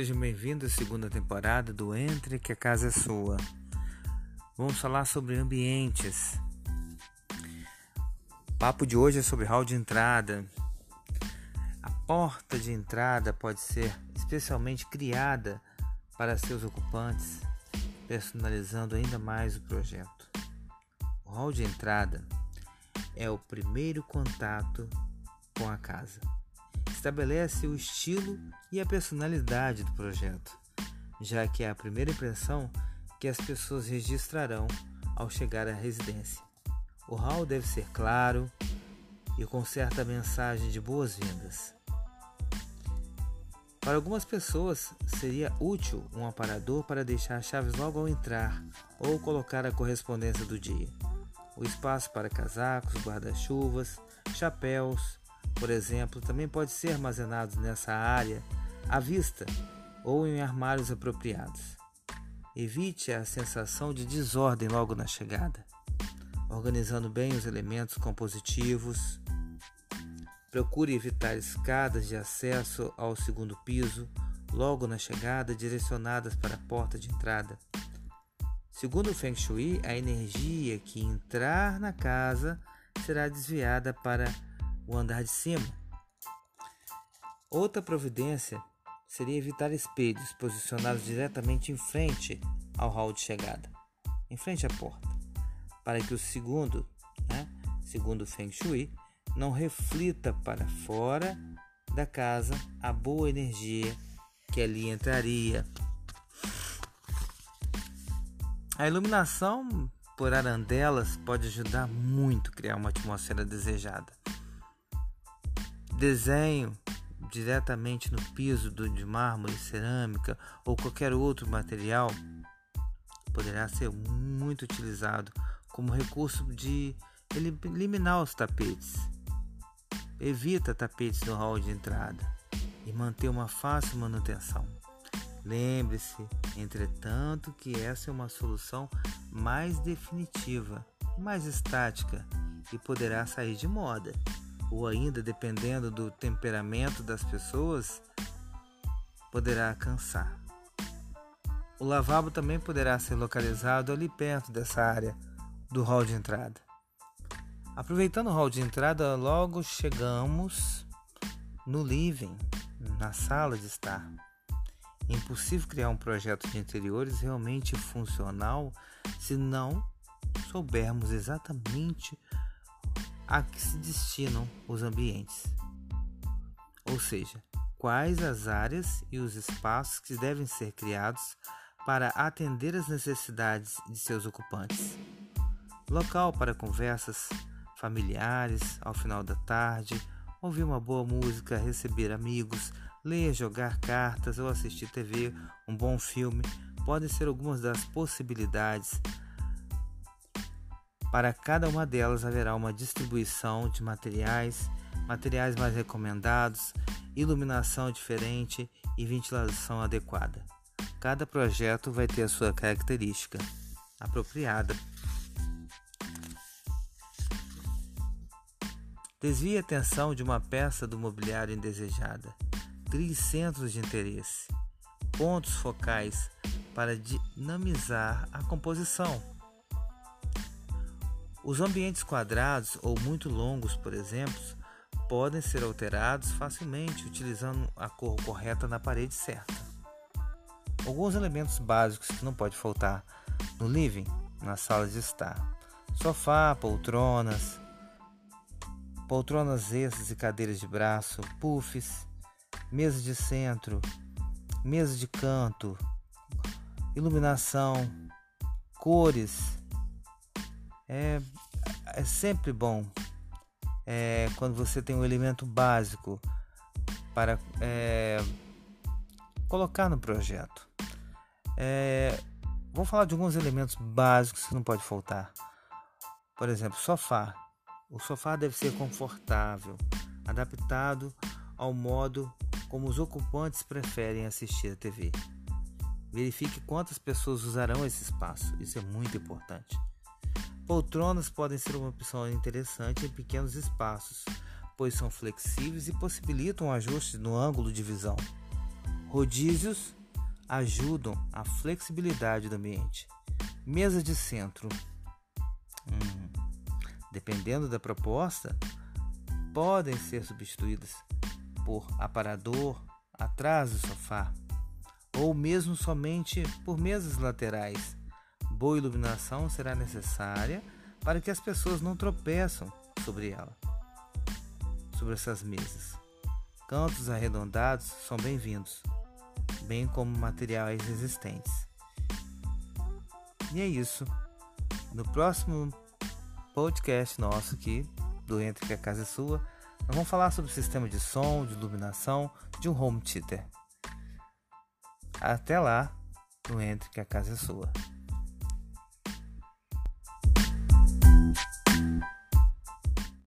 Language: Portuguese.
Sejam bem-vindos à segunda temporada do Entre que a Casa é Sua. Vamos falar sobre ambientes. O papo de hoje é sobre hall de entrada. A porta de entrada pode ser especialmente criada para seus ocupantes, personalizando ainda mais o projeto. O hall de entrada é o primeiro contato com a casa estabelece o estilo e a personalidade do projeto, já que é a primeira impressão que as pessoas registrarão ao chegar à residência. O hall deve ser claro e com certa mensagem de boas-vindas. Para algumas pessoas, seria útil um aparador para deixar chaves logo ao entrar ou colocar a correspondência do dia. O espaço para casacos, guarda-chuvas, chapéus, por exemplo, também pode ser armazenado nessa área à vista ou em armários apropriados. Evite a sensação de desordem logo na chegada, organizando bem os elementos compositivos. Procure evitar escadas de acesso ao segundo piso logo na chegada, direcionadas para a porta de entrada. Segundo o Feng Shui, a energia que entrar na casa será desviada para o andar de cima. Outra providência seria evitar espelhos posicionados diretamente em frente ao hall de chegada, em frente à porta, para que o segundo, né, segundo Feng Shui, não reflita para fora da casa a boa energia que ali entraria. A iluminação por arandelas pode ajudar muito a criar uma atmosfera desejada desenho diretamente no piso do, de mármore, cerâmica ou qualquer outro material poderá ser muito utilizado como recurso de eliminar os tapetes. Evita tapetes no hall de entrada e manter uma fácil manutenção. Lembre-se, entretanto, que essa é uma solução mais definitiva, mais estática e poderá sair de moda ou ainda dependendo do temperamento das pessoas, poderá cansar. O lavabo também poderá ser localizado ali perto dessa área do hall de entrada. Aproveitando o hall de entrada, logo chegamos no living, na sala de estar. É impossível criar um projeto de interiores realmente funcional se não soubermos exatamente a que se destinam os ambientes. Ou seja, quais as áreas e os espaços que devem ser criados para atender às necessidades de seus ocupantes. Local para conversas familiares ao final da tarde, ouvir uma boa música, receber amigos, ler, jogar cartas ou assistir TV, um bom filme podem ser algumas das possibilidades para cada uma delas haverá uma distribuição de materiais, materiais mais recomendados, iluminação diferente e ventilação adequada. Cada projeto vai ter a sua característica apropriada. Desvie a atenção de uma peça do mobiliário indesejada. Crie centros de interesse, pontos focais para dinamizar a composição os ambientes quadrados ou muito longos, por exemplo, podem ser alterados facilmente utilizando a cor correta na parede certa. Alguns elementos básicos que não pode faltar no living, na sala de estar: sofá, poltronas, poltronas extras e cadeiras de braço, puffs, mesa de centro, mesa de canto, iluminação, cores é, é sempre bom é, quando você tem um elemento básico para é, colocar no projeto. É, vou falar de alguns elementos básicos que não pode faltar. Por exemplo, sofá. O sofá deve ser confortável, adaptado ao modo como os ocupantes preferem assistir a TV. Verifique quantas pessoas usarão esse espaço, isso é muito importante. Poltronas podem ser uma opção interessante em pequenos espaços, pois são flexíveis e possibilitam ajustes no ângulo de visão. Rodízios ajudam a flexibilidade do ambiente. Mesa de centro. Hum, dependendo da proposta, podem ser substituídas por aparador atrás do sofá, ou mesmo somente por mesas laterais. Boa iluminação será necessária para que as pessoas não tropeçam sobre ela, sobre essas mesas. Cantos arredondados são bem-vindos, bem como materiais existentes. E é isso. No próximo podcast nosso aqui, do Entre que a Casa é Sua, nós vamos falar sobre o sistema de som, de iluminação de um home theater. Até lá, no Entre que a Casa é Sua.